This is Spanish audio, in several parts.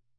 Ella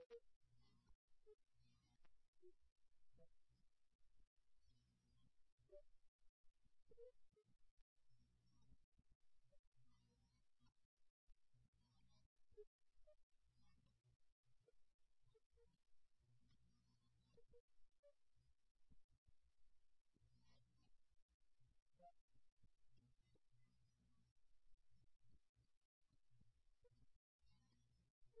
Ella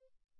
Takk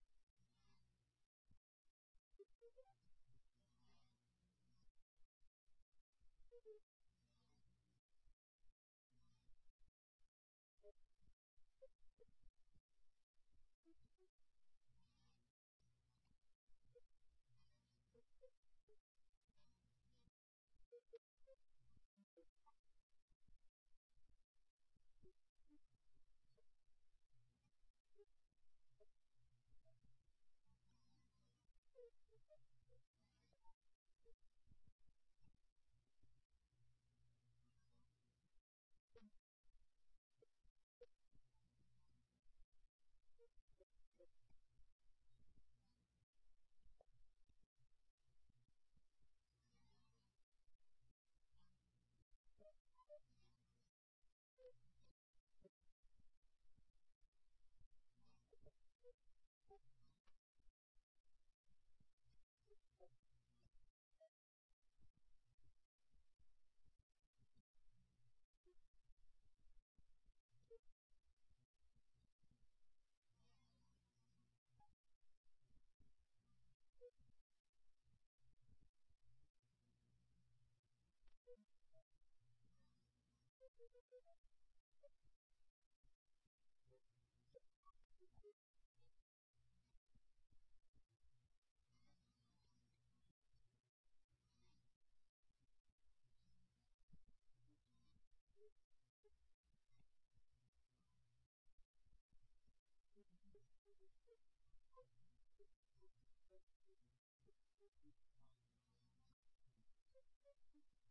Thank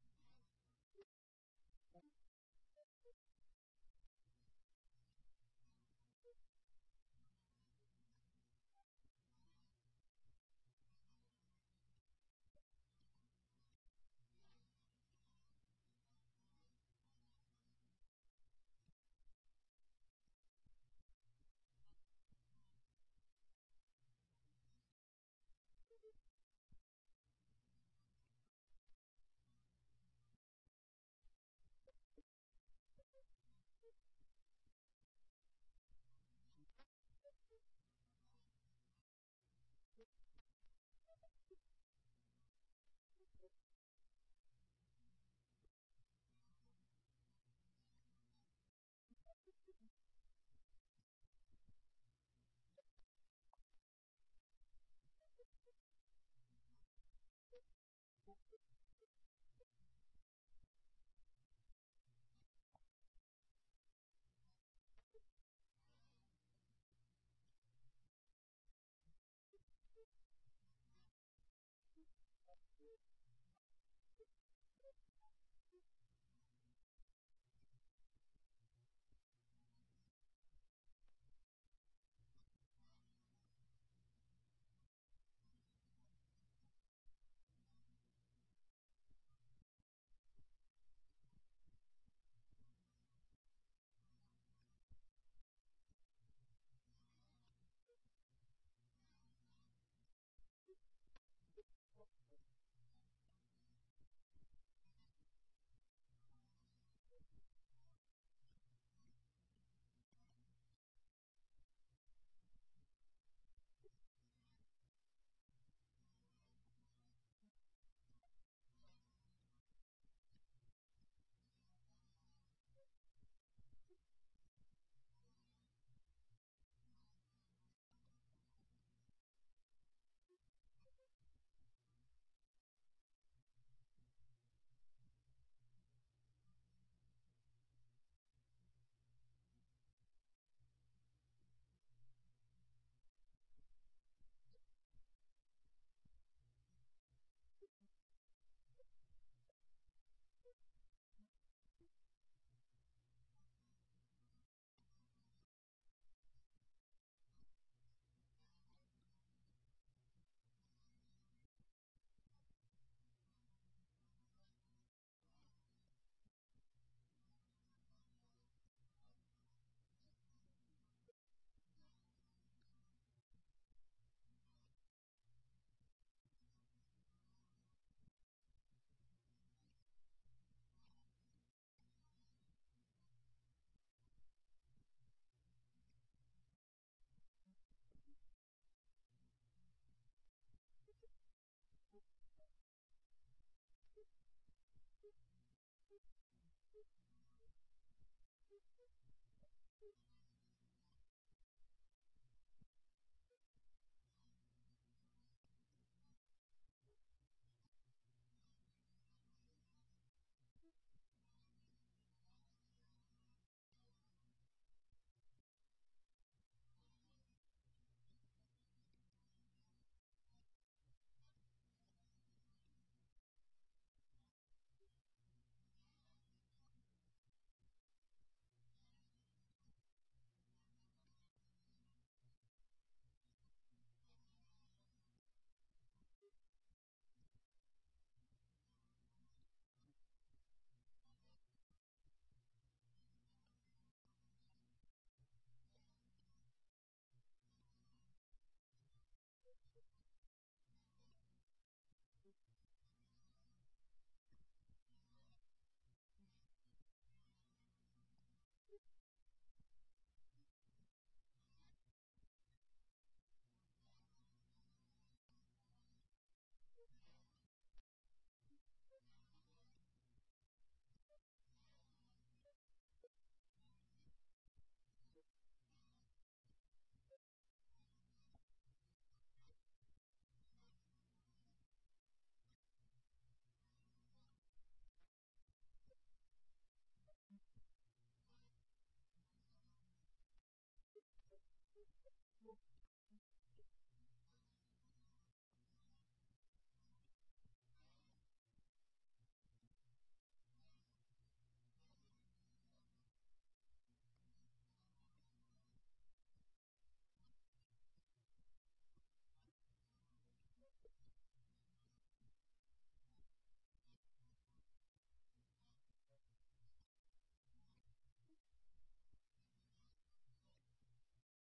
Ella